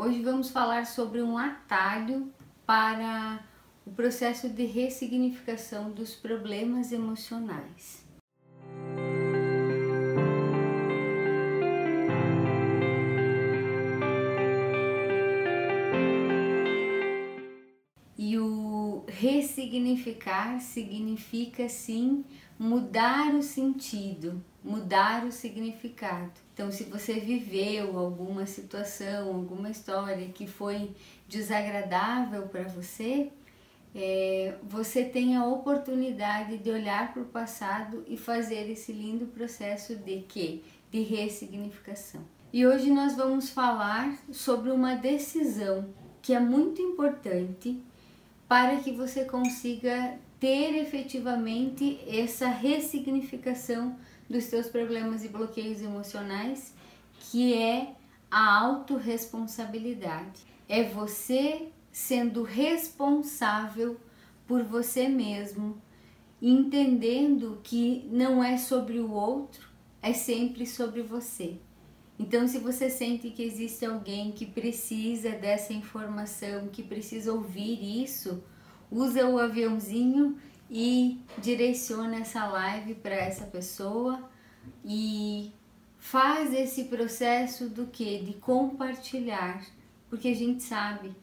Hoje vamos falar sobre um atalho para o processo de ressignificação dos problemas emocionais. E o ressignificar significa sim mudar o sentido, mudar o significado. Então, se você viveu alguma situação, alguma história que foi desagradável para você, é, você tem a oportunidade de olhar para o passado e fazer esse lindo processo de quê? De ressignificação. E hoje nós vamos falar sobre uma decisão que é muito importante para que você consiga ter efetivamente essa ressignificação dos seus problemas e bloqueios emocionais, que é a autorresponsabilidade. É você sendo responsável por você mesmo, entendendo que não é sobre o outro, é sempre sobre você. Então, se você sente que existe alguém que precisa dessa informação, que precisa ouvir isso, usa o aviãozinho e direciona essa live para essa pessoa e faz esse processo do que? De compartilhar, porque a gente sabe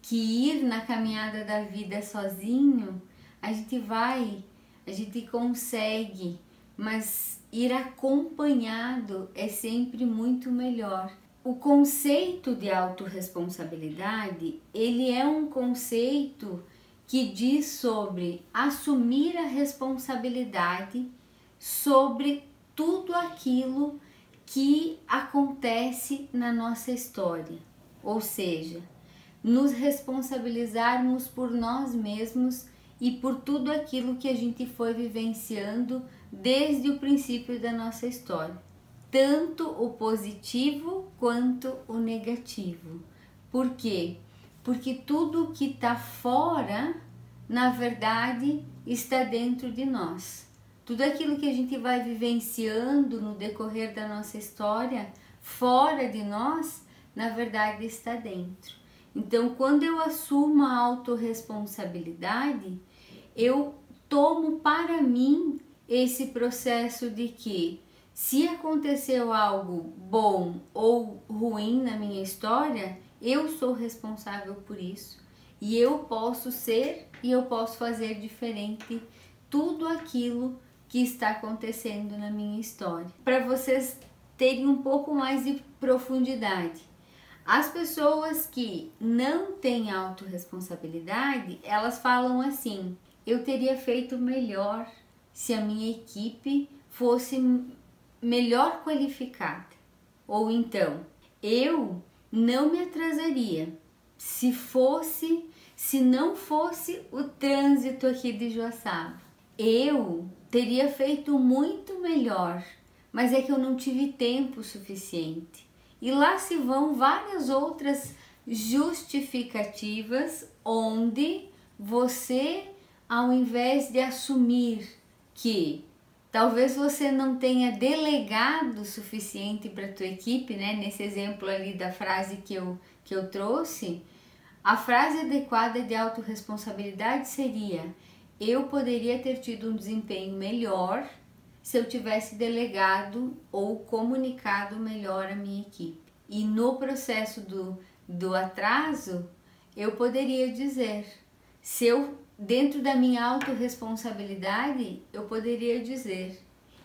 que ir na caminhada da vida sozinho, a gente vai, a gente consegue, mas ir acompanhado é sempre muito melhor. O conceito de autorresponsabilidade, ele é um conceito que diz sobre assumir a responsabilidade sobre tudo aquilo que acontece na nossa história. Ou seja, nos responsabilizarmos por nós mesmos e por tudo aquilo que a gente foi vivenciando desde o princípio da nossa história, tanto o positivo quanto o negativo. Por quê? Porque tudo que está fora, na verdade, está dentro de nós. Tudo aquilo que a gente vai vivenciando no decorrer da nossa história, fora de nós, na verdade está dentro. Então, quando eu assumo a autorresponsabilidade, eu tomo para mim esse processo de que se aconteceu algo bom ou ruim na minha história, eu sou responsável por isso e eu posso ser e eu posso fazer diferente tudo aquilo que está acontecendo na minha história. Para vocês terem um pouco mais de profundidade, as pessoas que não têm autorresponsabilidade, elas falam assim: eu teria feito melhor se a minha equipe fosse melhor qualificada. Ou então, eu não me atrasaria se fosse, se não fosse o trânsito aqui de Joaçaba. Eu teria feito muito melhor, mas é que eu não tive tempo suficiente. E lá se vão várias outras justificativas onde você, ao invés de assumir que talvez você não tenha delegado o suficiente para a tua equipe, né? Nesse exemplo ali da frase que eu, que eu trouxe, a frase adequada de autorresponsabilidade seria: eu poderia ter tido um desempenho melhor se eu tivesse delegado ou comunicado melhor a minha equipe. E no processo do, do atraso, eu poderia dizer, se eu, dentro da minha autorresponsabilidade, eu poderia dizer,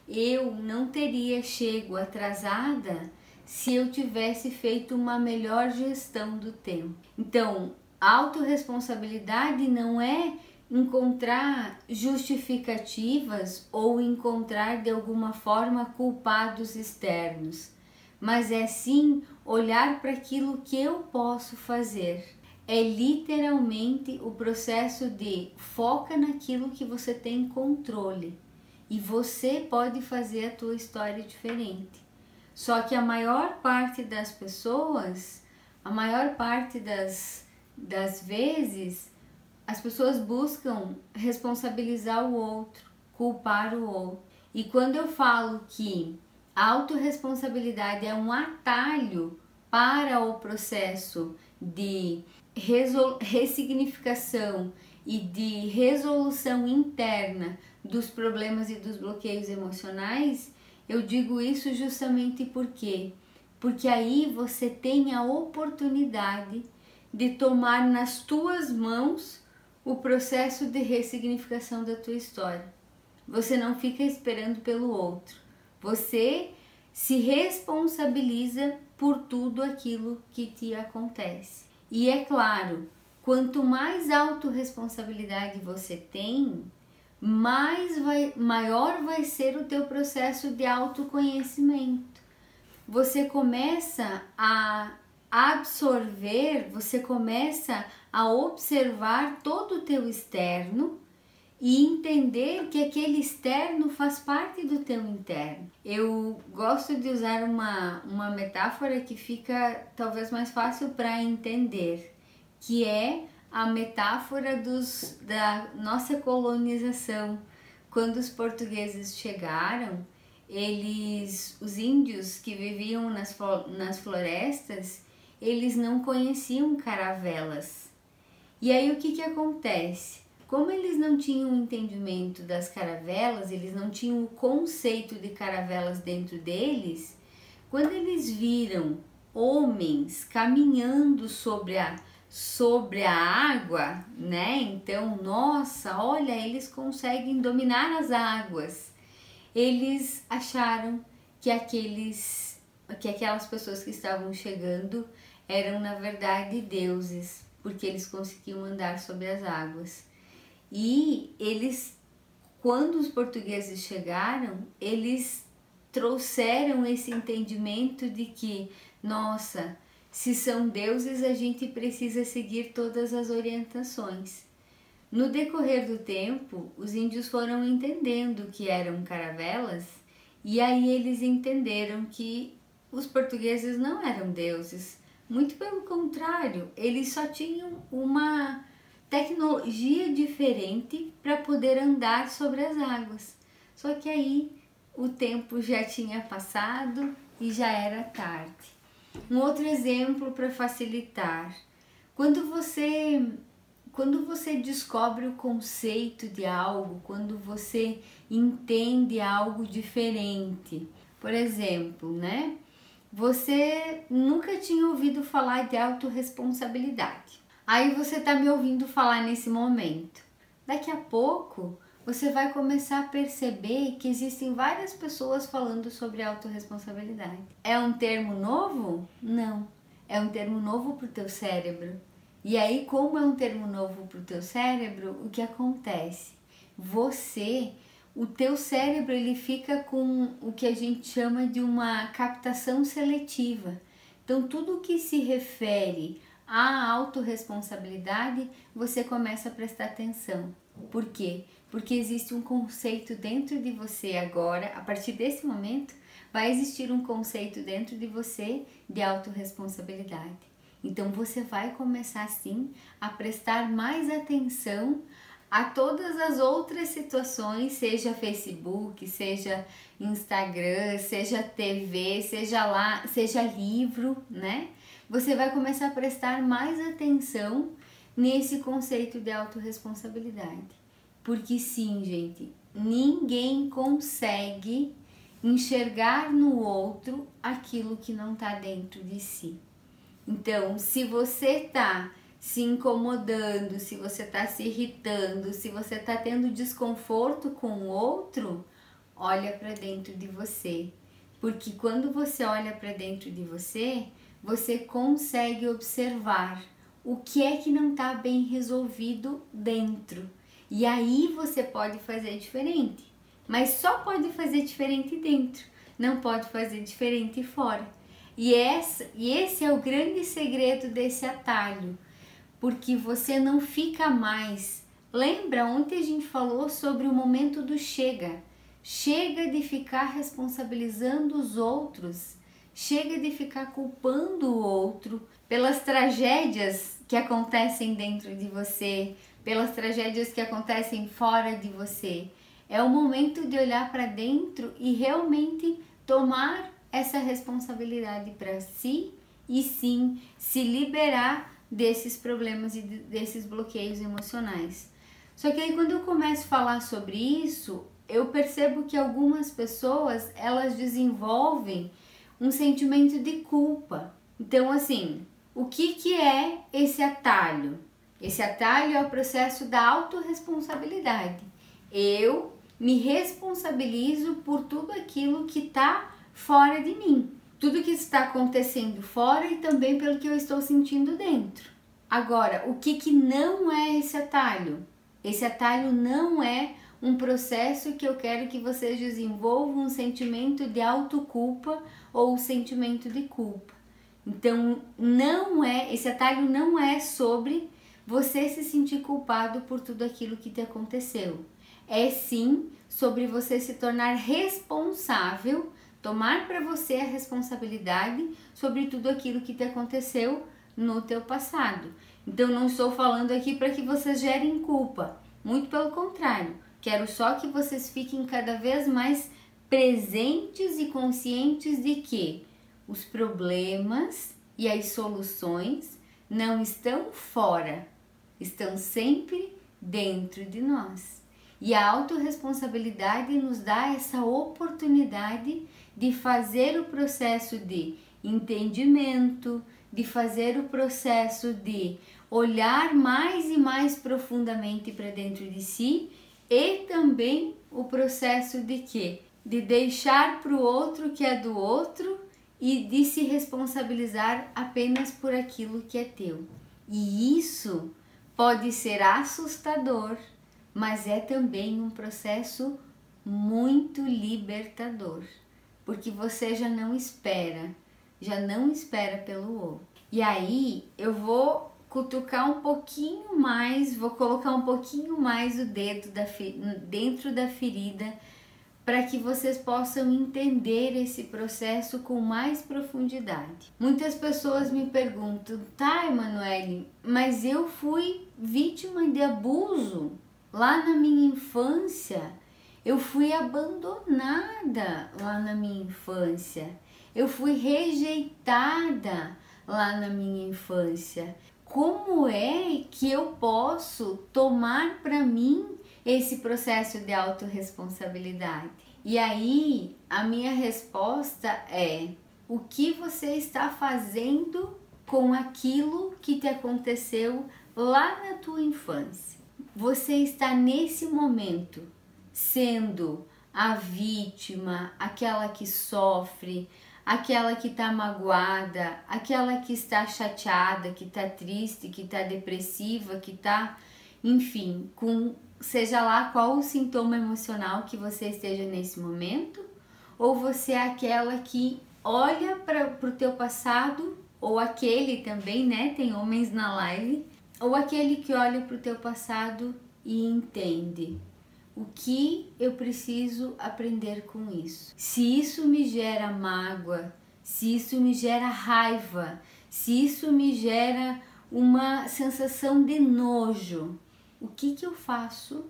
eu não teria chego atrasada se eu tivesse feito uma melhor gestão do tempo. Então, autorresponsabilidade não é encontrar justificativas ou encontrar de alguma forma culpados externos, mas é sim olhar para aquilo que eu posso fazer. É literalmente o processo de foca naquilo que você tem controle e você pode fazer a tua história diferente. Só que a maior parte das pessoas, a maior parte das, das vezes, as pessoas buscam responsabilizar o outro, culpar o outro. E quando eu falo que a autorresponsabilidade é um atalho para o processo de ressignificação e de resolução interna dos problemas e dos bloqueios emocionais, eu digo isso justamente porque porque aí você tem a oportunidade de tomar nas tuas mãos o processo de ressignificação da tua história. Você não fica esperando pelo outro. Você se responsabiliza por tudo aquilo que te acontece. E é claro, quanto mais autorresponsabilidade você tem, mais vai, maior vai ser o teu processo de autoconhecimento. Você começa a absorver, você começa a observar todo o teu externo e entender que aquele externo faz parte do teu interno. Eu gosto de usar uma, uma metáfora que fica talvez mais fácil para entender, que é a metáfora dos, da nossa colonização. Quando os portugueses chegaram, eles, os índios que viviam nas, nas florestas, eles não conheciam caravelas. E aí o que, que acontece? Como eles não tinham entendimento das caravelas, eles não tinham o conceito de caravelas dentro deles, quando eles viram homens caminhando sobre a sobre a água, né? Então, nossa, olha, eles conseguem dominar as águas. Eles acharam que aqueles que aquelas pessoas que estavam chegando eram na verdade deuses, porque eles conseguiam andar sobre as águas. E eles, quando os portugueses chegaram, eles trouxeram esse entendimento de que, nossa, se são deuses, a gente precisa seguir todas as orientações. No decorrer do tempo, os índios foram entendendo que eram caravelas e aí eles entenderam que os portugueses não eram deuses, muito pelo contrário, eles só tinham uma tecnologia diferente para poder andar sobre as águas. Só que aí o tempo já tinha passado e já era tarde. Um outro exemplo para facilitar. Quando você quando você descobre o conceito de algo, quando você entende algo diferente. Por exemplo, né? Você nunca tinha ouvido falar de autorresponsabilidade. Aí você está me ouvindo falar nesse momento. Daqui a pouco você vai começar a perceber que existem várias pessoas falando sobre autorresponsabilidade. É um termo novo? Não. É um termo novo para o teu cérebro. E aí, como é um termo novo para o teu cérebro, o que acontece? Você o teu cérebro ele fica com o que a gente chama de uma captação seletiva. Então, tudo que se refere à autorresponsabilidade, você começa a prestar atenção. Por quê? Porque existe um conceito dentro de você agora, a partir desse momento, vai existir um conceito dentro de você de autorresponsabilidade. Então você vai começar sim a prestar mais atenção a todas as outras situações, seja Facebook, seja Instagram, seja TV, seja lá, seja livro, né? Você vai começar a prestar mais atenção nesse conceito de autorresponsabilidade. Porque sim, gente, ninguém consegue enxergar no outro aquilo que não está dentro de si. Então, se você tá se incomodando, se você está se irritando, se você está tendo desconforto com o outro, olha para dentro de você. Porque quando você olha para dentro de você, você consegue observar o que é que não está bem resolvido dentro. E aí você pode fazer diferente. Mas só pode fazer diferente dentro, não pode fazer diferente fora. E, e esse é o grande segredo desse atalho porque você não fica mais. Lembra ontem a gente falou sobre o momento do chega. Chega de ficar responsabilizando os outros, chega de ficar culpando o outro pelas tragédias que acontecem dentro de você, pelas tragédias que acontecem fora de você. É o momento de olhar para dentro e realmente tomar essa responsabilidade para si e sim se liberar desses problemas e desses bloqueios emocionais. Só que aí quando eu começo a falar sobre isso, eu percebo que algumas pessoas elas desenvolvem um sentimento de culpa. Então assim, o que que é esse atalho? Esse atalho é o processo da autorresponsabilidade. Eu me responsabilizo por tudo aquilo que está fora de mim, tudo que está acontecendo fora e também pelo que eu estou sentindo dentro. Agora, o que, que não é esse atalho? Esse atalho não é um processo que eu quero que vocês desenvolvam um sentimento de autoculpa ou um sentimento de culpa. Então, não é, esse atalho não é sobre você se sentir culpado por tudo aquilo que te aconteceu. É sim sobre você se tornar responsável, tomar para você a responsabilidade sobre tudo aquilo que te aconteceu no teu passado. Então não estou falando aqui para que vocês gerem culpa, muito pelo contrário. Quero só que vocês fiquem cada vez mais presentes e conscientes de que os problemas e as soluções não estão fora, estão sempre dentro de nós. E a autorresponsabilidade nos dá essa oportunidade de fazer o processo de entendimento, de fazer o processo de olhar mais e mais profundamente para dentro de si e também o processo de que de deixar para o outro que é do outro e de se responsabilizar apenas por aquilo que é teu. E isso pode ser assustador, mas é também um processo muito libertador, porque você já não espera, já não espera pelo outro. E aí eu vou cutucar um pouquinho mais, vou colocar um pouquinho mais o dedo da, dentro da ferida para que vocês possam entender esse processo com mais profundidade. Muitas pessoas me perguntam, tá, Emanuele, mas eu fui vítima de abuso lá na minha infância. Eu fui abandonada lá na minha infância. Eu fui rejeitada lá na minha infância. Como é que eu posso tomar para mim esse processo de autorresponsabilidade? E aí, a minha resposta é: o que você está fazendo com aquilo que te aconteceu lá na tua infância? Você está nesse momento sendo a vítima, aquela que sofre, aquela que está magoada, aquela que está chateada, que está triste, que está depressiva, que está, enfim, com seja lá qual o sintoma emocional que você esteja nesse momento, ou você é aquela que olha para o teu passado, ou aquele também, né? Tem homens na live, ou aquele que olha para o teu passado e entende o que eu preciso aprender com isso. Se isso me gera mágoa, se isso me gera raiva, se isso me gera uma sensação de nojo, o que, que eu faço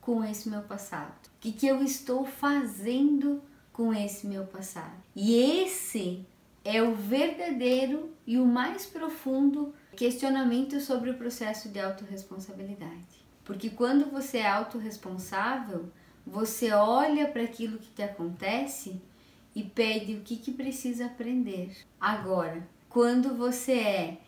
com esse meu passado? O que, que eu estou fazendo com esse meu passado? E esse é o verdadeiro e o mais profundo questionamento sobre o processo de autorresponsabilidade. Porque quando você é autorresponsável, você olha para aquilo que te acontece e pede o que, que precisa aprender. Agora, quando você é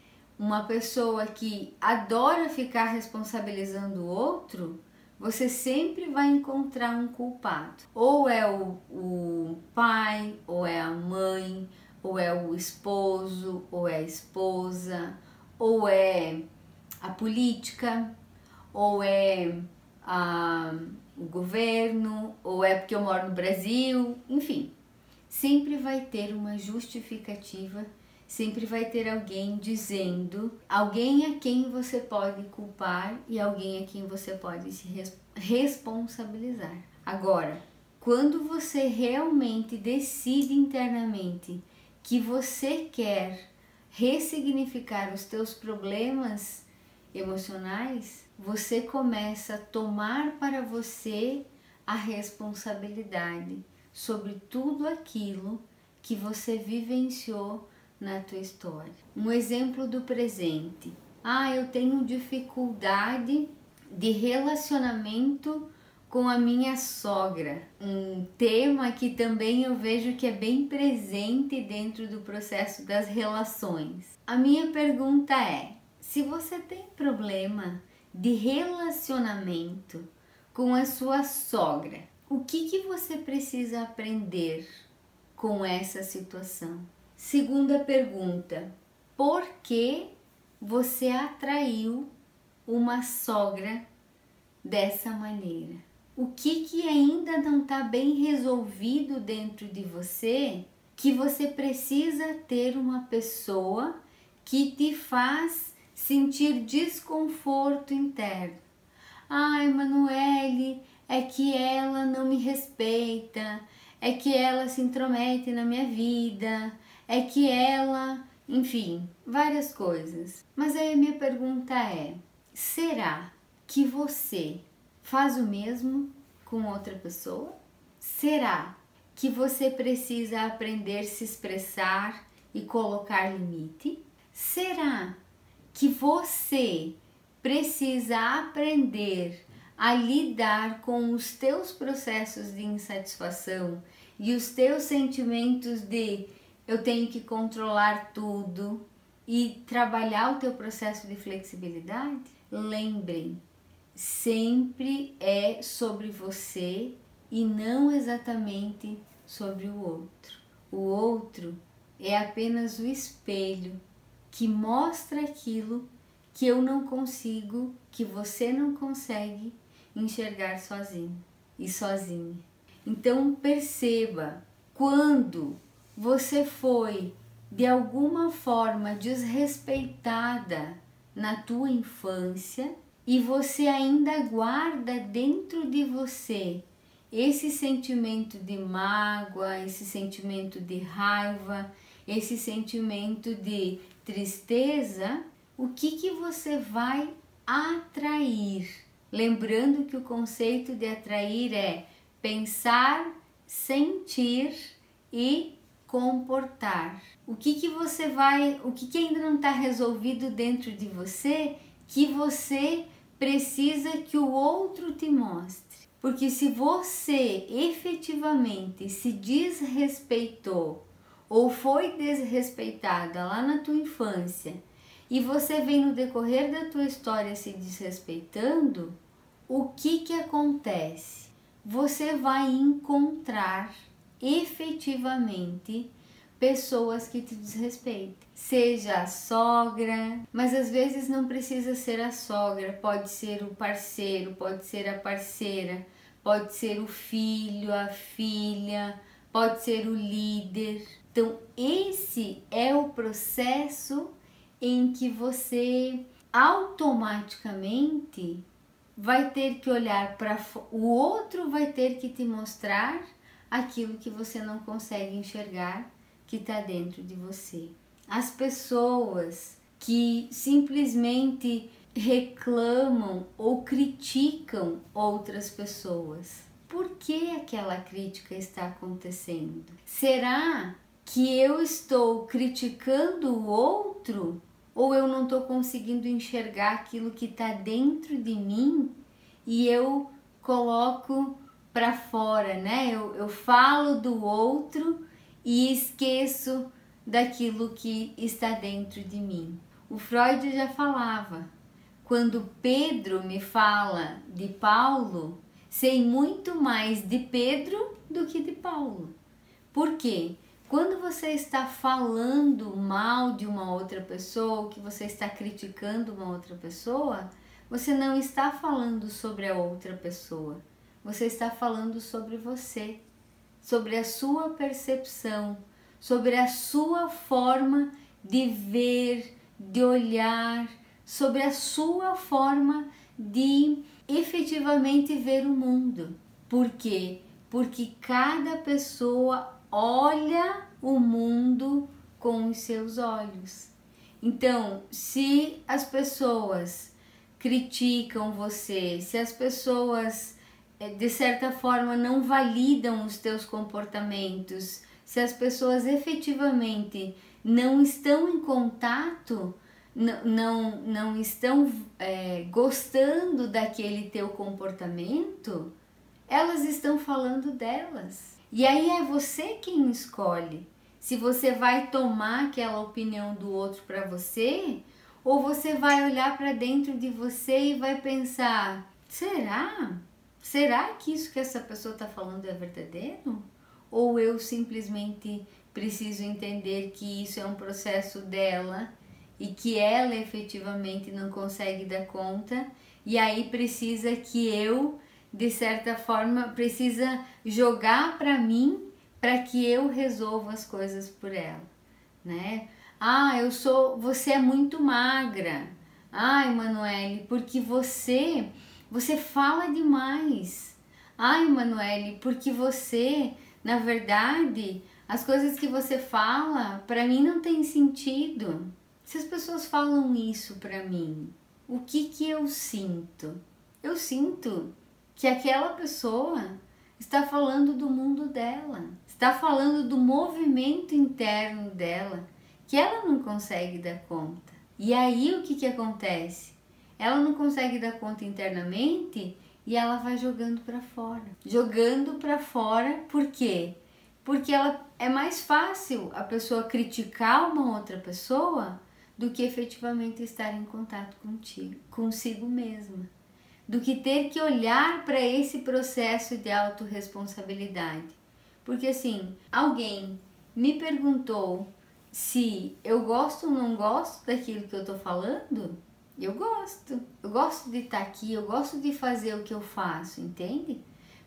uma pessoa que adora ficar responsabilizando o outro, você sempre vai encontrar um culpado. Ou é o, o pai, ou é a mãe, ou é o esposo, ou é a esposa, ou é a política, ou é a, o governo, ou é porque eu moro no Brasil, enfim. Sempre vai ter uma justificativa sempre vai ter alguém dizendo, alguém a quem você pode culpar e alguém a quem você pode se res responsabilizar. Agora, quando você realmente decide internamente que você quer ressignificar os teus problemas emocionais, você começa a tomar para você a responsabilidade sobre tudo aquilo que você vivenciou na tua história. Um exemplo do presente. Ah, eu tenho dificuldade de relacionamento com a minha sogra. Um tema que também eu vejo que é bem presente dentro do processo das relações. A minha pergunta é: se você tem problema de relacionamento com a sua sogra, o que, que você precisa aprender com essa situação? Segunda pergunta: por que você atraiu uma sogra dessa maneira? O que, que ainda não está bem resolvido dentro de você que você precisa ter uma pessoa que te faz sentir desconforto interno? Ai, Manuele, é que ela não me respeita, é que ela se intromete na minha vida, é que ela, enfim, várias coisas. Mas aí a minha pergunta é: será que você faz o mesmo com outra pessoa? Será que você precisa aprender a se expressar e colocar limite? Será que você precisa aprender a lidar com os teus processos de insatisfação e os teus sentimentos de eu tenho que controlar tudo e trabalhar o teu processo de flexibilidade? Lembrem, sempre é sobre você e não exatamente sobre o outro. O outro é apenas o espelho que mostra aquilo que eu não consigo, que você não consegue enxergar sozinho e sozinha. Então perceba quando você foi de alguma forma desrespeitada na tua infância e você ainda guarda dentro de você esse sentimento de mágoa, esse sentimento de raiva, esse sentimento de tristeza, o que que você vai atrair? Lembrando que o conceito de atrair é pensar, sentir e comportar. O que que você vai, o que que ainda não está resolvido dentro de você que você precisa que o outro te mostre. Porque se você efetivamente se desrespeitou ou foi desrespeitada lá na tua infância e você vem no decorrer da tua história se desrespeitando, o que que acontece? Você vai encontrar efetivamente pessoas que te desrespeitem. Seja a sogra, mas às vezes não precisa ser a sogra, pode ser o parceiro, pode ser a parceira, pode ser o filho, a filha, pode ser o líder. Então, esse é o processo em que você automaticamente vai ter que olhar para o outro vai ter que te mostrar aquilo que você não consegue enxergar que está dentro de você. As pessoas que simplesmente reclamam ou criticam outras pessoas. Por que aquela crítica está acontecendo? Será que eu estou criticando o outro ou eu não estou conseguindo enxergar aquilo que está dentro de mim e eu coloco para fora, né? Eu, eu falo do outro e esqueço daquilo que está dentro de mim. O Freud já falava: quando Pedro me fala de Paulo, sei muito mais de Pedro do que de Paulo. Por quê? Quando você está falando mal de uma outra pessoa, que você está criticando uma outra pessoa, você não está falando sobre a outra pessoa, você está falando sobre você sobre a sua percepção, sobre a sua forma de ver, de olhar, sobre a sua forma de efetivamente ver o mundo. Por quê? Porque cada pessoa olha o mundo com os seus olhos. Então, se as pessoas criticam você, se as pessoas de certa forma não validam os teus comportamentos, se as pessoas efetivamente não estão em contato, não, não estão é, gostando daquele teu comportamento, elas estão falando delas. E aí é você quem escolhe se você vai tomar aquela opinião do outro para você ou você vai olhar para dentro de você e vai pensar: será? Será que isso que essa pessoa está falando é verdadeiro? Ou eu simplesmente preciso entender que isso é um processo dela e que ela efetivamente não consegue dar conta e aí precisa que eu de certa forma precisa jogar para mim para que eu resolva as coisas por ela, né? Ah, eu sou, você é muito magra. Ah, Emanuele, porque você você fala demais. Ai, Emanuele, porque você, na verdade, as coisas que você fala, para mim não tem sentido. Se as pessoas falam isso para mim, o que que eu sinto? Eu sinto que aquela pessoa está falando do mundo dela, está falando do movimento interno dela, que ela não consegue dar conta. E aí o que que acontece? Ela não consegue dar conta internamente e ela vai jogando para fora. Jogando para fora, por quê? Porque ela é mais fácil a pessoa criticar uma outra pessoa do que efetivamente estar em contato contigo, consigo mesma. Do que ter que olhar para esse processo de autorresponsabilidade. Porque assim, alguém me perguntou se eu gosto ou não gosto daquilo que eu tô falando, eu gosto. Eu gosto de estar aqui, eu gosto de fazer o que eu faço, entende?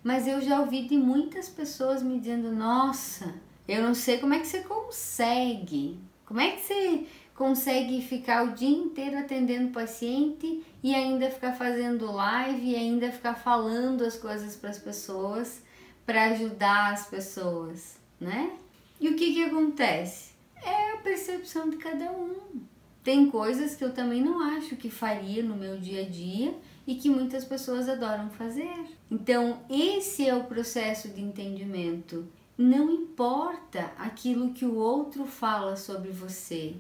Mas eu já ouvi de muitas pessoas me dizendo: "Nossa, eu não sei como é que você consegue. Como é que você consegue ficar o dia inteiro atendendo paciente e ainda ficar fazendo live e ainda ficar falando as coisas para as pessoas para ajudar as pessoas, né? E o que que acontece? É a percepção de cada um. Tem coisas que eu também não acho que faria no meu dia a dia e que muitas pessoas adoram fazer. Então, esse é o processo de entendimento. Não importa aquilo que o outro fala sobre você,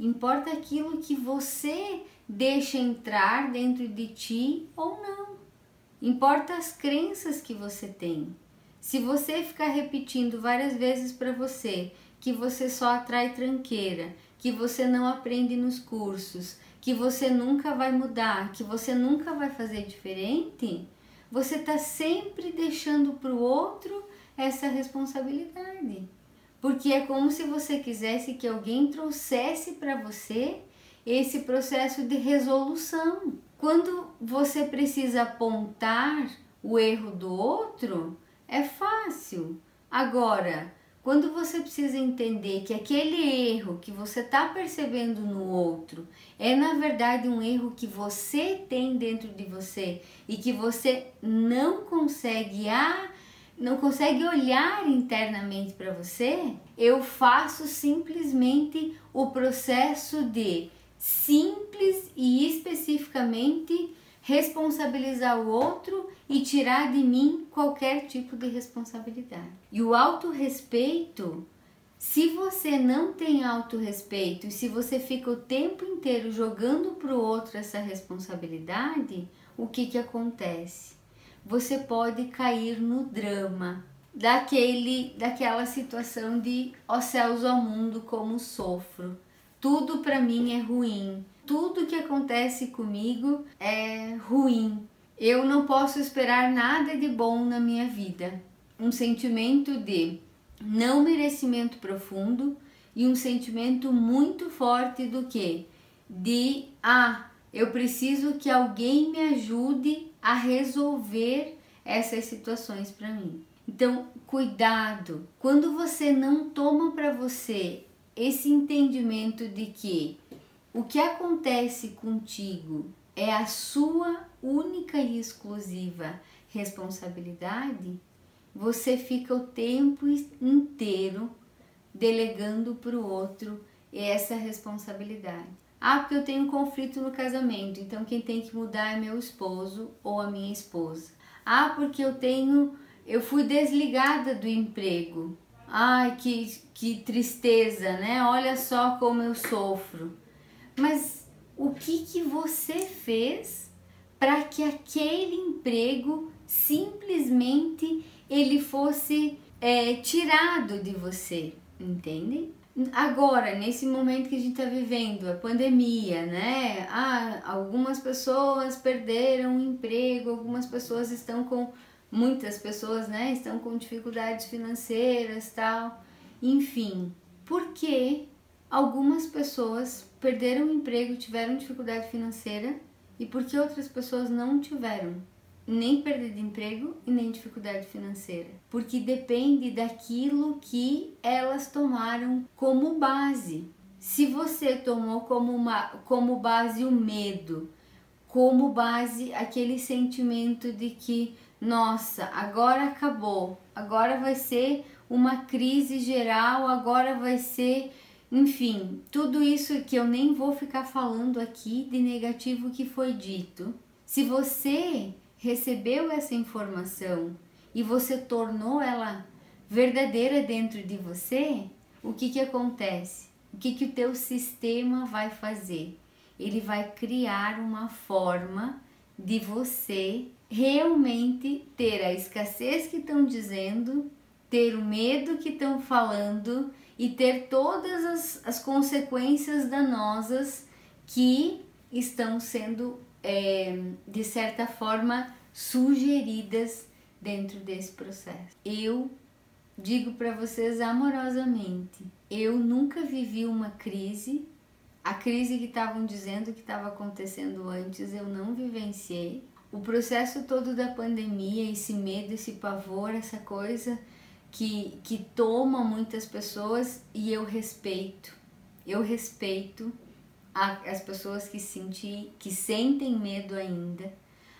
importa aquilo que você deixa entrar dentro de ti ou não. Importa as crenças que você tem. Se você ficar repetindo várias vezes para você que você só atrai tranqueira, que você não aprende nos cursos, que você nunca vai mudar, que você nunca vai fazer diferente, você está sempre deixando para o outro essa responsabilidade. Porque é como se você quisesse que alguém trouxesse para você esse processo de resolução. Quando você precisa apontar o erro do outro, é fácil. Agora, quando você precisa entender que aquele erro que você está percebendo no outro é na verdade um erro que você tem dentro de você e que você não consegue ah, não consegue olhar internamente para você, eu faço simplesmente o processo de simples e especificamente responsabilizar o outro e tirar de mim qualquer tipo de responsabilidade. E o autorrespeito, se você não tem autorrespeito e se você fica o tempo inteiro jogando para o outro essa responsabilidade, o que, que acontece? Você pode cair no drama daquele, daquela situação de ó céus, ó mundo, como sofro. Tudo para mim é ruim tudo que acontece comigo é ruim. Eu não posso esperar nada de bom na minha vida. Um sentimento de não merecimento profundo e um sentimento muito forte do que? De ah, eu preciso que alguém me ajude a resolver essas situações para mim. Então, cuidado. Quando você não toma para você esse entendimento de que o que acontece contigo é a sua única e exclusiva responsabilidade, você fica o tempo inteiro delegando para o outro essa responsabilidade. Ah, porque eu tenho um conflito no casamento, então quem tem que mudar é meu esposo ou a minha esposa. Ah, porque eu tenho, eu fui desligada do emprego. ai que, que tristeza, né? Olha só como eu sofro. Mas o que, que você fez para que aquele emprego simplesmente ele fosse é, tirado de você, entende? Agora, nesse momento que a gente está vivendo, a pandemia, né? Ah, algumas pessoas perderam o emprego, algumas pessoas estão com muitas pessoas, né, estão com dificuldades financeiras, tal. Enfim, porque algumas pessoas perderam o emprego, tiveram dificuldade financeira e porque outras pessoas não tiveram nem perda de emprego e nem dificuldade financeira, porque depende daquilo que elas tomaram como base. Se você tomou como, uma, como base o medo, como base aquele sentimento de que nossa, agora acabou, agora vai ser uma crise geral, agora vai ser, enfim, tudo isso que eu nem vou ficar falando aqui de negativo que foi dito. Se você recebeu essa informação e você tornou ela verdadeira dentro de você, o que que acontece? O que que o teu sistema vai fazer? Ele vai criar uma forma de você realmente ter a escassez que estão dizendo, ter o medo que estão falando e ter todas as, as consequências danosas que estão sendo, é, de certa forma, sugeridas dentro desse processo. Eu digo para vocês amorosamente, eu nunca vivi uma crise. A crise que estavam dizendo que estava acontecendo antes, eu não vivenciei o processo todo da pandemia, esse medo, esse pavor, essa coisa que, que toma muitas pessoas e eu respeito. Eu respeito a, as pessoas que, senti, que sentem medo ainda,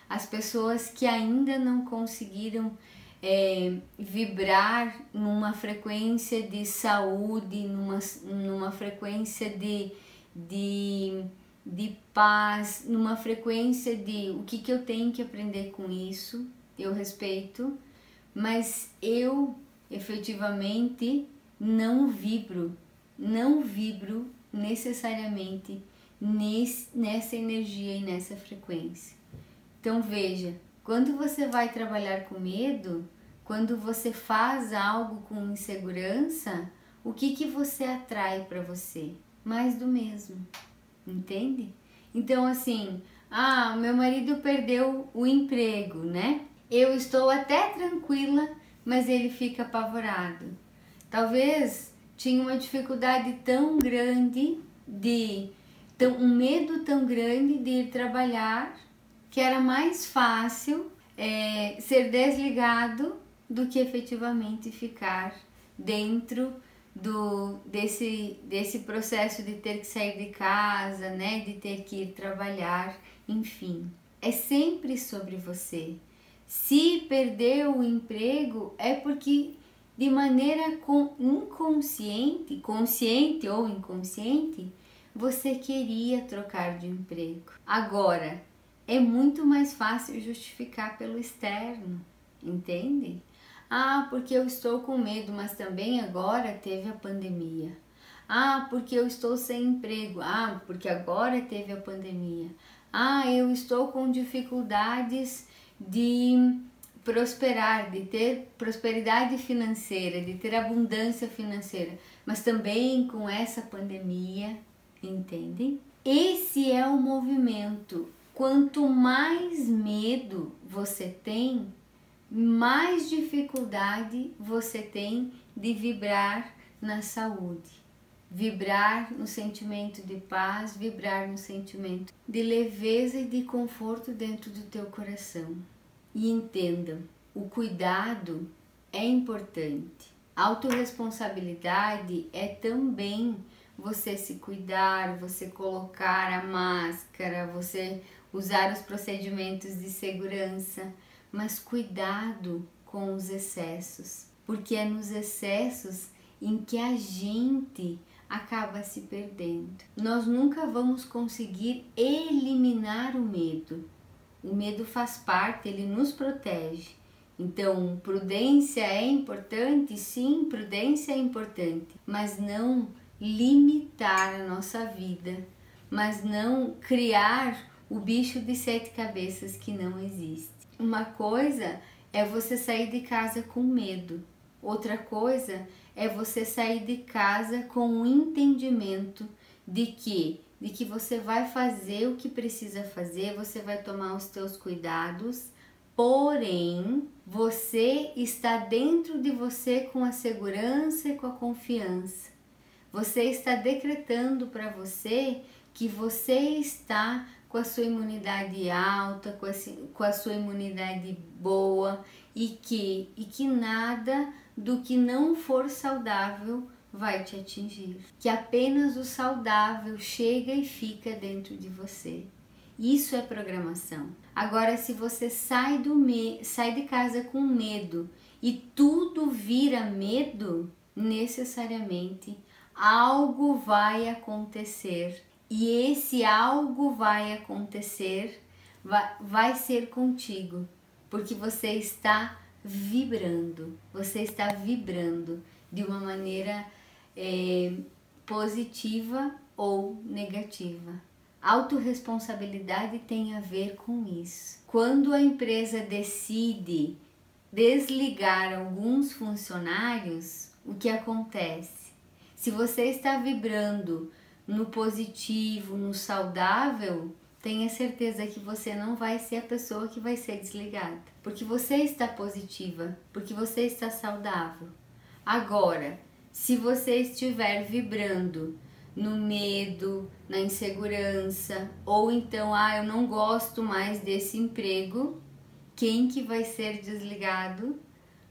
as pessoas que ainda não conseguiram é, vibrar numa frequência de saúde, numa, numa frequência de, de de paz, numa frequência de o que, que eu tenho que aprender com isso, eu respeito, mas eu efetivamente não vibro, não vibro necessariamente nesse, nessa energia e nessa frequência. Então veja, quando você vai trabalhar com medo, quando você faz algo com insegurança, o que, que você atrai para você? Mais do mesmo entende? Então, assim, ah, meu marido perdeu o emprego, né? Eu estou até tranquila, mas ele fica apavorado. Talvez tinha uma dificuldade tão grande de tão, um medo tão grande de ir trabalhar que era mais fácil é, ser desligado do que efetivamente ficar dentro do desse desse processo de ter que sair de casa, né, de ter que ir trabalhar, enfim. É sempre sobre você. Se perdeu o emprego é porque de maneira inconsciente, consciente ou inconsciente, você queria trocar de emprego. Agora, é muito mais fácil justificar pelo externo, entende? Ah, porque eu estou com medo, mas também agora teve a pandemia. Ah, porque eu estou sem emprego. Ah, porque agora teve a pandemia. Ah, eu estou com dificuldades de prosperar, de ter prosperidade financeira, de ter abundância financeira, mas também com essa pandemia, entendem? Esse é o movimento. Quanto mais medo você tem, mais dificuldade você tem de vibrar na saúde. Vibrar no sentimento de paz, vibrar no sentimento de leveza e de conforto dentro do teu coração. E entendam, o cuidado é importante. Autoresponsabilidade é também você se cuidar, você colocar a máscara, você usar os procedimentos de segurança mas cuidado com os excessos, porque é nos excessos em que a gente acaba se perdendo. Nós nunca vamos conseguir eliminar o medo. O medo faz parte, ele nos protege. Então, prudência é importante? Sim, prudência é importante, mas não limitar a nossa vida, mas não criar o bicho de sete cabeças que não existe. Uma coisa é você sair de casa com medo, outra coisa é você sair de casa com o entendimento de que de que você vai fazer o que precisa fazer, você vai tomar os teus cuidados, porém você está dentro de você com a segurança e com a confiança. Você está decretando para você que você está com a sua imunidade alta, com a, com a sua imunidade boa e que, e que nada do que não for saudável vai te atingir. Que apenas o saudável chega e fica dentro de você. Isso é programação. Agora, se você sai, do me sai de casa com medo e tudo vira medo, necessariamente algo vai acontecer e esse algo vai acontecer, vai, vai ser contigo, porque você está vibrando, você está vibrando de uma maneira é, positiva ou negativa. Autoresponsabilidade tem a ver com isso. Quando a empresa decide desligar alguns funcionários, o que acontece? Se você está vibrando no positivo, no saudável, tenha certeza que você não vai ser a pessoa que vai ser desligada, porque você está positiva, porque você está saudável. Agora, se você estiver vibrando no medo, na insegurança, ou então, ah, eu não gosto mais desse emprego, quem que vai ser desligado?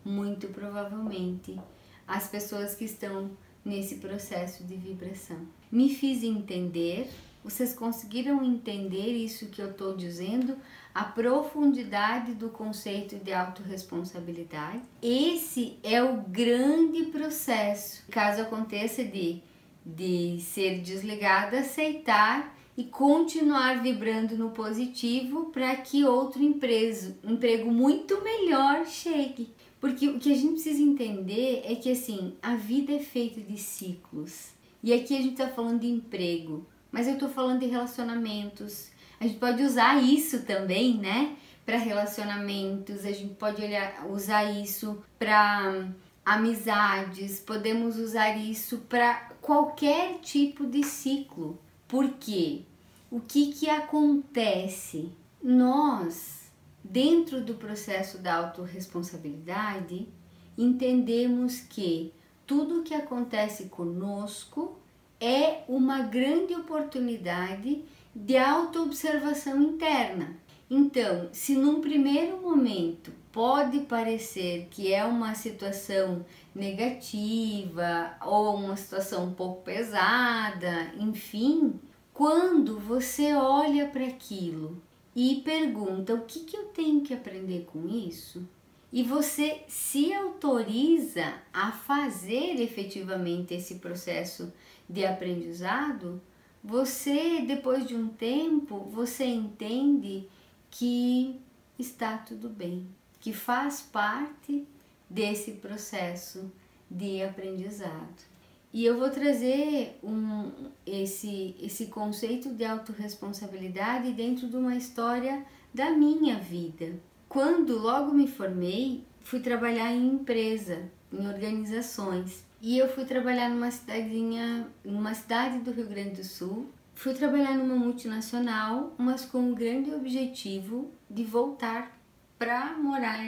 Muito provavelmente as pessoas que estão nesse processo de vibração. Me fiz entender? Vocês conseguiram entender isso que eu estou dizendo? A profundidade do conceito de autorresponsabilidade? Esse é o grande processo. Caso aconteça de, de ser desligada, aceitar e continuar vibrando no positivo para que outro emprego, emprego muito melhor chegue. Porque o que a gente precisa entender é que assim, a vida é feita de ciclos. E aqui a gente está falando de emprego, mas eu estou falando de relacionamentos. A gente pode usar isso também, né? Para relacionamentos, a gente pode olhar, usar isso para amizades, podemos usar isso para qualquer tipo de ciclo. Por quê? O que que acontece? Nós Dentro do processo da autorresponsabilidade, entendemos que tudo que acontece conosco é uma grande oportunidade de autoobservação interna. Então, se num primeiro momento pode parecer que é uma situação negativa ou uma situação um pouco pesada, enfim, quando você olha para aquilo e pergunta o que, que eu tenho que aprender com isso, e você se autoriza a fazer efetivamente esse processo de aprendizado, você depois de um tempo você entende que está tudo bem, que faz parte desse processo de aprendizado. E eu vou trazer um, esse, esse conceito de autorresponsabilidade dentro de uma história da minha vida. Quando logo me formei, fui trabalhar em empresa, em organizações. E eu fui trabalhar numa cidadinha, numa cidade do Rio Grande do Sul. Fui trabalhar numa multinacional, mas com o grande objetivo de voltar para morar,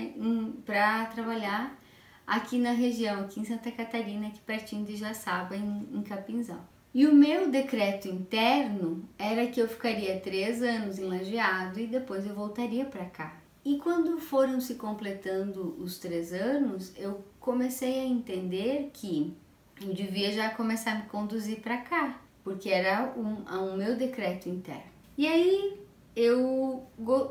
para trabalhar aqui na região, aqui em Santa Catarina, aqui pertinho de Jaçaba, em, em Capinzal. E o meu decreto interno era que eu ficaria três anos em Lajeado e depois eu voltaria para cá. E quando foram se completando os três anos, eu comecei a entender que eu devia já começar a me conduzir para cá, porque era um, um meu decreto interno. E aí eu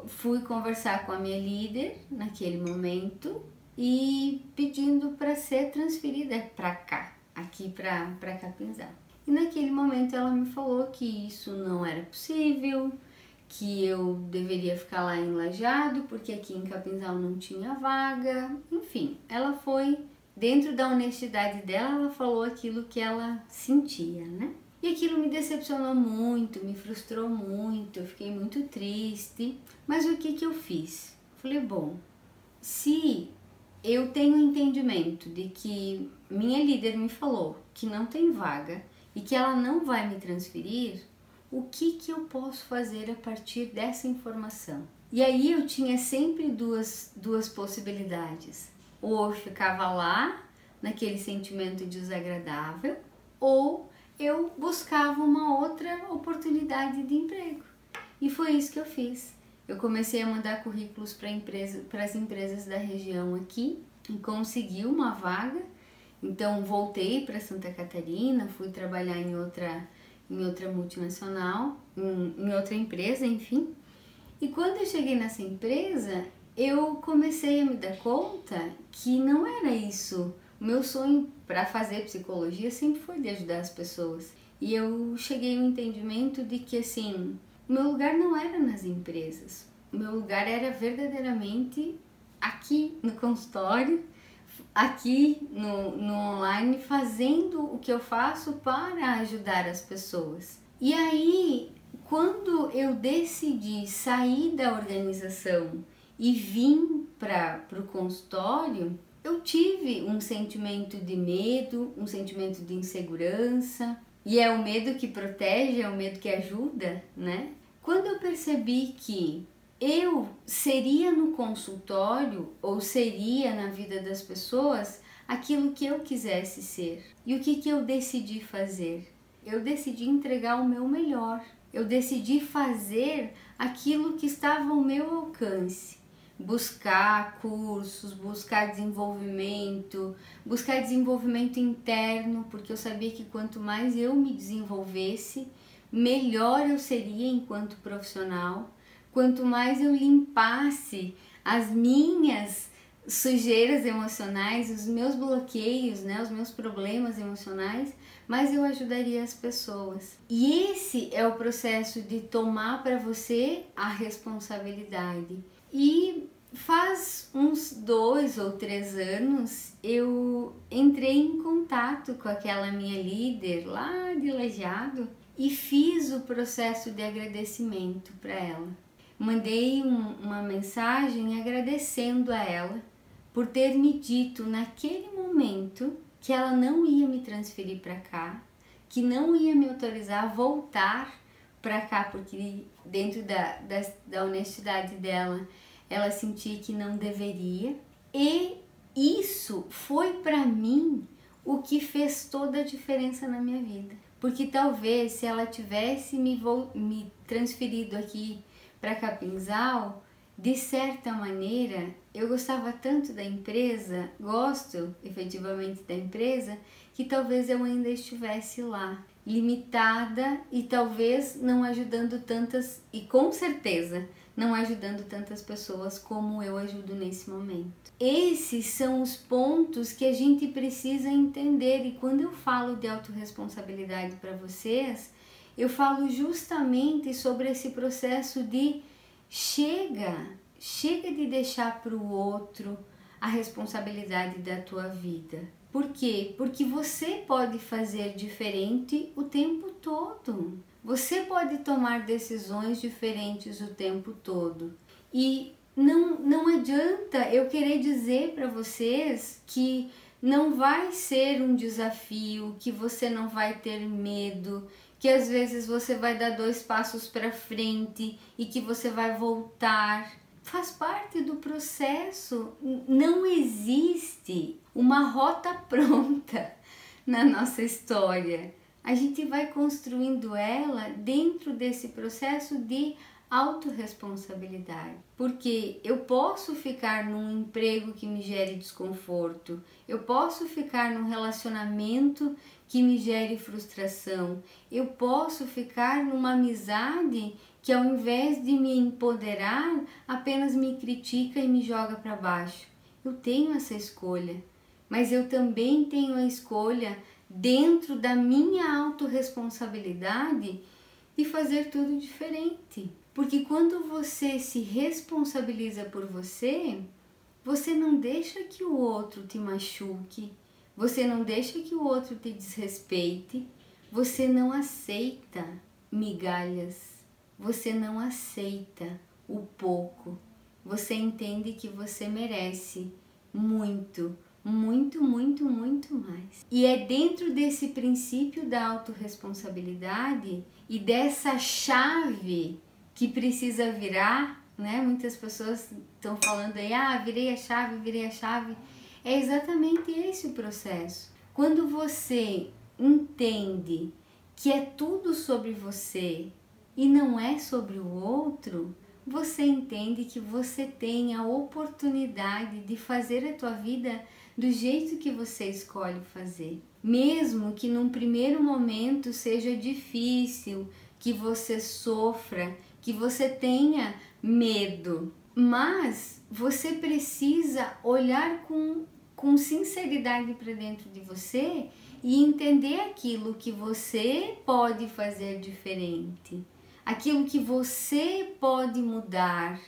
fui conversar com a minha líder naquele momento e pedindo para ser transferida para cá, aqui para Capinzal. E naquele momento ela me falou que isso não era possível, que eu deveria ficar lá em Lajado, porque aqui em Capinzal não tinha vaga. Enfim, ela foi dentro da honestidade dela, ela falou aquilo que ela sentia, né? E aquilo me decepcionou muito, me frustrou muito, eu fiquei muito triste. Mas o que que eu fiz? Falei, bom, se eu tenho entendimento de que minha líder me falou que não tem vaga e que ela não vai me transferir, o que que eu posso fazer a partir dessa informação? E aí eu tinha sempre duas, duas possibilidades. Ou eu ficava lá, naquele sentimento desagradável, ou eu buscava uma outra oportunidade de emprego. E foi isso que eu fiz. Eu comecei a mandar currículos para empresa, as empresas da região aqui e consegui uma vaga. Então voltei para Santa Catarina, fui trabalhar em outra, em outra multinacional, em, em outra empresa, enfim. E quando eu cheguei nessa empresa, eu comecei a me dar conta que não era isso o meu sonho para fazer psicologia sempre foi de ajudar as pessoas. E eu cheguei ao entendimento de que assim, o meu lugar não era nas empresas. O meu lugar era verdadeiramente aqui no consultório, aqui no, no online, fazendo o que eu faço para ajudar as pessoas. E aí, quando eu decidi sair da organização e vim para o consultório, eu tive um sentimento de medo, um sentimento de insegurança, e é o medo que protege, é o medo que ajuda, né? Quando eu percebi que eu seria no consultório ou seria na vida das pessoas aquilo que eu quisesse ser. E o que, que eu decidi fazer? Eu decidi entregar o meu melhor. Eu decidi fazer aquilo que estava ao meu alcance buscar cursos, buscar desenvolvimento, buscar desenvolvimento interno, porque eu sabia que quanto mais eu me desenvolvesse, melhor eu seria enquanto profissional, quanto mais eu limpasse as minhas sujeiras emocionais, os meus bloqueios, né, os meus problemas emocionais, mais eu ajudaria as pessoas. E esse é o processo de tomar para você a responsabilidade. E faz uns dois ou três anos eu entrei em contato com aquela minha líder lá de Lajeado e fiz o processo de agradecimento para ela. Mandei um, uma mensagem agradecendo a ela por ter me dito naquele momento que ela não ia me transferir para cá, que não ia me autorizar a voltar para cá, porque dentro da, da, da honestidade dela, ela sentia que não deveria. E isso foi para mim o que fez toda a diferença na minha vida. Porque talvez se ela tivesse me, me transferido aqui para Capinzal, de certa maneira, eu gostava tanto da empresa, gosto efetivamente da empresa, que talvez eu ainda estivesse lá, limitada e talvez não ajudando tantas, e com certeza não ajudando tantas pessoas como eu ajudo nesse momento. Esses são os pontos que a gente precisa entender e quando eu falo de autorresponsabilidade para vocês, eu falo justamente sobre esse processo de chega, chega de deixar para o outro a responsabilidade da tua vida. Por quê? Porque você pode fazer diferente o tempo todo. Você pode tomar decisões diferentes o tempo todo. E não, não adianta eu querer dizer para vocês que não vai ser um desafio, que você não vai ter medo, que às vezes você vai dar dois passos para frente e que você vai voltar. Faz parte do processo. Não existe uma rota pronta na nossa história a gente vai construindo ela dentro desse processo de autorresponsabilidade. Porque eu posso ficar num emprego que me gere desconforto, eu posso ficar num relacionamento que me gere frustração, eu posso ficar numa amizade que ao invés de me empoderar, apenas me critica e me joga para baixo. Eu tenho essa escolha, mas eu também tenho a escolha dentro da minha autorresponsabilidade e fazer tudo diferente. Porque quando você se responsabiliza por você, você não deixa que o outro te machuque, você não deixa que o outro te desrespeite, você não aceita migalhas, você não aceita o pouco, você entende que você merece muito, muito, muito, muito mais. E é dentro desse princípio da autorresponsabilidade e dessa chave que precisa virar, né? Muitas pessoas estão falando aí, ah, virei a chave, virei a chave. É exatamente esse o processo. Quando você entende que é tudo sobre você e não é sobre o outro, você entende que você tem a oportunidade de fazer a tua vida do jeito que você escolhe fazer. Mesmo que num primeiro momento seja difícil, que você sofra, que você tenha medo, mas você precisa olhar com, com sinceridade para dentro de você e entender aquilo que você pode fazer diferente, aquilo que você pode mudar,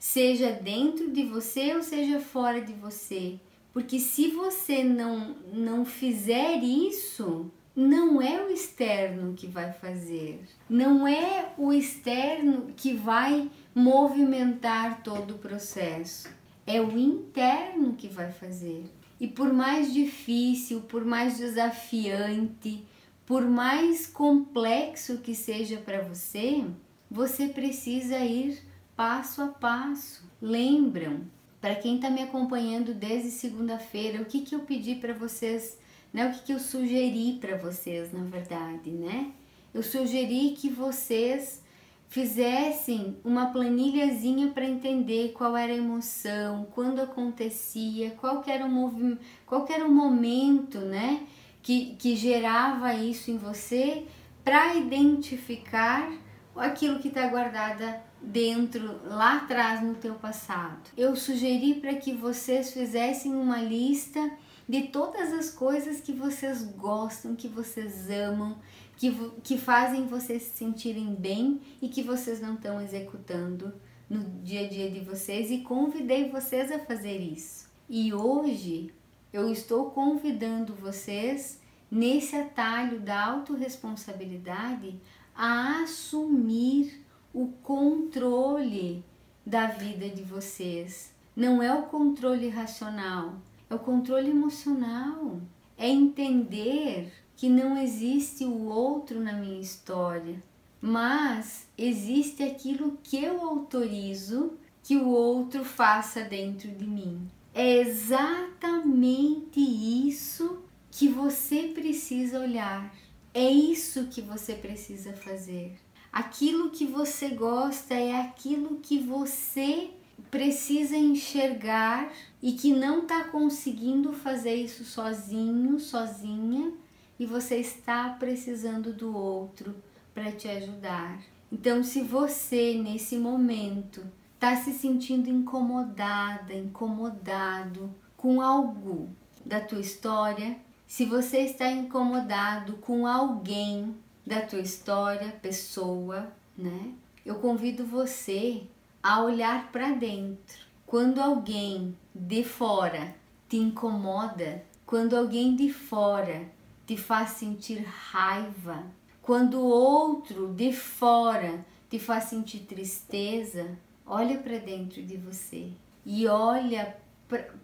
seja dentro de você ou seja fora de você. Porque se você não, não fizer isso, não é o externo que vai fazer, não é o externo que vai movimentar todo o processo, é o interno que vai fazer. E por mais difícil, por mais desafiante, por mais complexo que seja para você, você precisa ir passo a passo. Lembram, para quem está me acompanhando desde segunda-feira, o que, que eu pedi para vocês, né? o que, que eu sugeri para vocês, na verdade, né? Eu sugeri que vocês fizessem uma planilhazinha para entender qual era a emoção, quando acontecia, qual era o movimento, qual era o momento, né, que, que gerava isso em você, para identificar aquilo que está guardada dentro lá atrás no teu passado. Eu sugeri para que vocês fizessem uma lista de todas as coisas que vocês gostam, que vocês amam, que, que fazem vocês se sentirem bem e que vocês não estão executando no dia a dia de vocês e convidei vocês a fazer isso. E hoje eu estou convidando vocês nesse atalho da autorresponsabilidade a assumir o controle da vida de vocês. Não é o controle racional, é o controle emocional. É entender que não existe o outro na minha história, mas existe aquilo que eu autorizo que o outro faça dentro de mim. É exatamente isso que você precisa olhar. É isso que você precisa fazer. Aquilo que você gosta é aquilo que você precisa enxergar e que não está conseguindo fazer isso sozinho, sozinha, e você está precisando do outro para te ajudar. Então, se você nesse momento está se sentindo incomodada, incomodado com algo da tua história, se você está incomodado com alguém da tua história, pessoa, né? Eu convido você a olhar para dentro. Quando alguém de fora te incomoda, quando alguém de fora te faz sentir raiva, quando outro de fora te faz sentir tristeza, olha para dentro de você e olha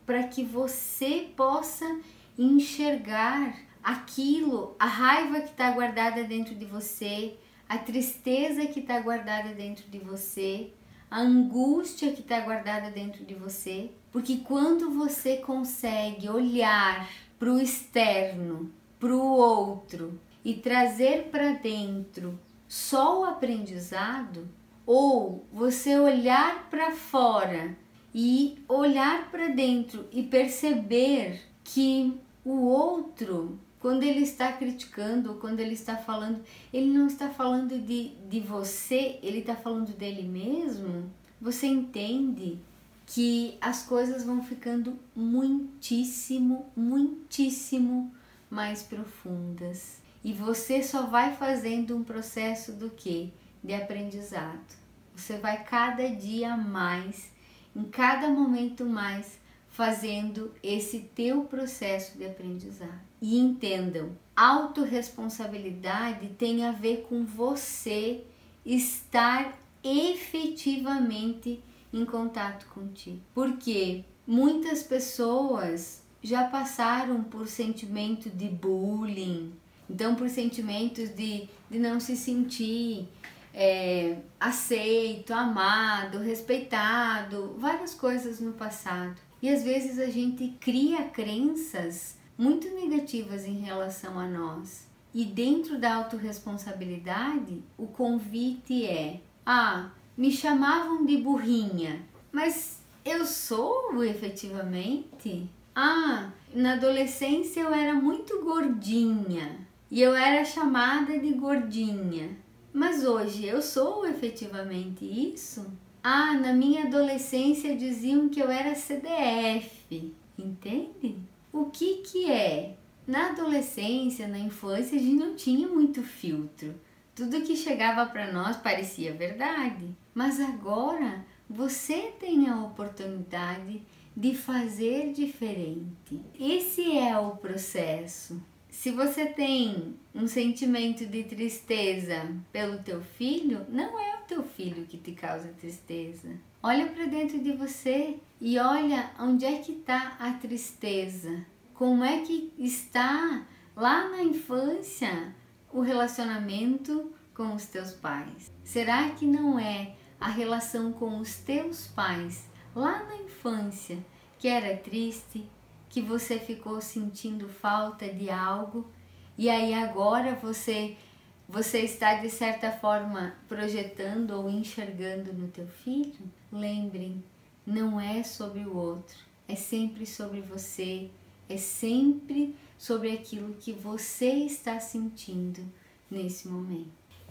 para que você possa enxergar aquilo, a raiva que está guardada dentro de você, a tristeza que está guardada dentro de você, a angústia que está guardada dentro de você, porque quando você consegue olhar para o externo para o outro e trazer para dentro só o aprendizado, ou você olhar para fora e olhar para dentro e perceber que o outro, quando ele está criticando, quando ele está falando, ele não está falando de, de você, ele está falando dele mesmo, você entende que as coisas vão ficando muitíssimo, muitíssimo mais profundas. E você só vai fazendo um processo do que? De aprendizado. Você vai cada dia mais, em cada momento mais, fazendo esse teu processo de aprendizado. E entendam, autorresponsabilidade tem a ver com você estar efetivamente em contato contigo. Porque muitas pessoas já passaram por sentimento de bullying, então por sentimentos de, de não se sentir é, aceito, amado, respeitado, várias coisas no passado. E às vezes a gente cria crenças muito negativas em relação a nós. E dentro da autorresponsabilidade, o convite é: ah, me chamavam de burrinha, mas eu sou efetivamente? Ah, na adolescência eu era muito gordinha e eu era chamada de gordinha. Mas hoje eu sou efetivamente isso? Ah, na minha adolescência diziam que eu era CDF, entende? O que que é? Na adolescência, na infância, a gente não tinha muito filtro. Tudo que chegava para nós parecia verdade. Mas agora você tem a oportunidade de fazer diferente. Esse é o processo. Se você tem um sentimento de tristeza pelo teu filho, não é o teu filho que te causa tristeza. Olha para dentro de você e olha onde é que está a tristeza. Como é que está lá na infância o relacionamento com os teus pais? Será que não é a relação com os teus pais lá na infância que era triste, que você ficou sentindo falta de algo e aí agora você você está de certa forma projetando ou enxergando no teu filho? Lembrem, não é sobre o outro, é sempre sobre você, é sempre sobre aquilo que você está sentindo nesse momento.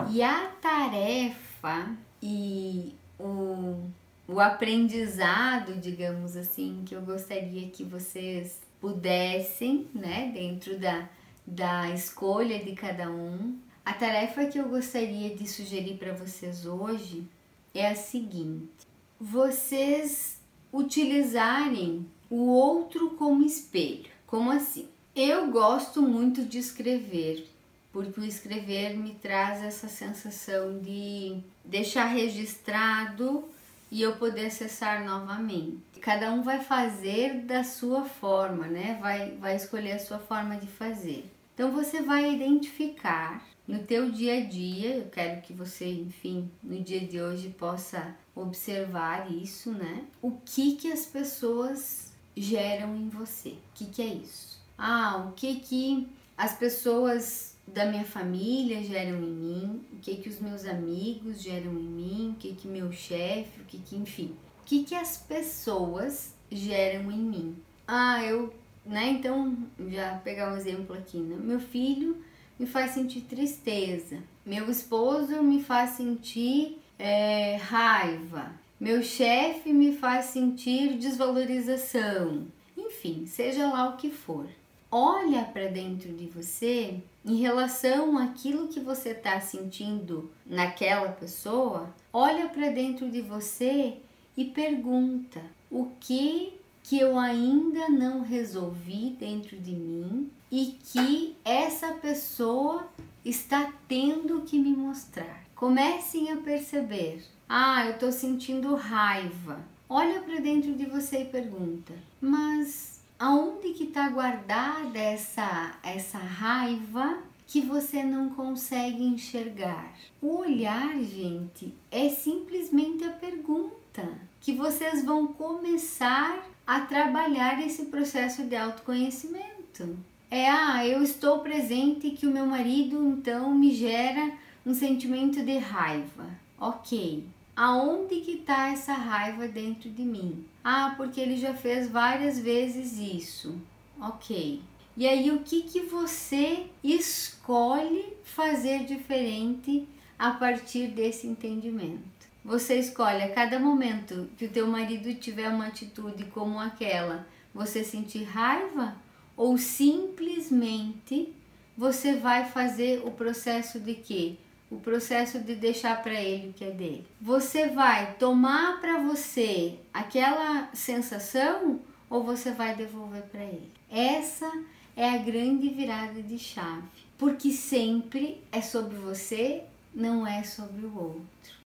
E a tarefa e o o aprendizado, digamos assim, que eu gostaria que vocês pudessem, né, dentro da, da escolha de cada um. A tarefa que eu gostaria de sugerir para vocês hoje é a seguinte: vocês utilizarem o outro como espelho. Como assim? Eu gosto muito de escrever, porque o escrever me traz essa sensação de deixar registrado e eu poder acessar novamente. Cada um vai fazer da sua forma, né? Vai, vai escolher a sua forma de fazer. Então você vai identificar no teu dia a dia, eu quero que você, enfim, no dia de hoje possa observar isso, né? O que que as pessoas geram em você? O que que é isso? Ah, o que que as pessoas da minha família geram em mim, o que que os meus amigos geram em mim, o que que meu chefe, o que que, enfim, o que que as pessoas geram em mim. Ah, eu, né, então, já pegar um exemplo aqui, né? Meu filho me faz sentir tristeza, meu esposo me faz sentir é, raiva, meu chefe me faz sentir desvalorização, enfim, seja lá o que for. Olha para dentro de você em relação àquilo que você está sentindo naquela pessoa, olha para dentro de você e pergunta: o que que eu ainda não resolvi dentro de mim e que essa pessoa está tendo que me mostrar. Comecem a perceber: ah, eu estou sentindo raiva. Olha para dentro de você e pergunta: mas aonde que está guardada essa, essa raiva que você não consegue enxergar? O olhar, gente, é simplesmente a pergunta que vocês vão começar a trabalhar esse processo de autoconhecimento. É, ah, eu estou presente que o meu marido então me gera um sentimento de raiva. Ok, Aonde que está essa raiva dentro de mim? Ah, porque ele já fez várias vezes isso. Ok. E aí o que que você escolhe fazer diferente a partir desse entendimento? Você escolhe a cada momento que o teu marido tiver uma atitude como aquela, você sentir raiva ou simplesmente você vai fazer o processo de quê? O processo de deixar para ele o que é dele. Você vai tomar para você aquela sensação ou você vai devolver para ele? Essa é a grande virada de chave, porque sempre é sobre você, não é sobre o outro.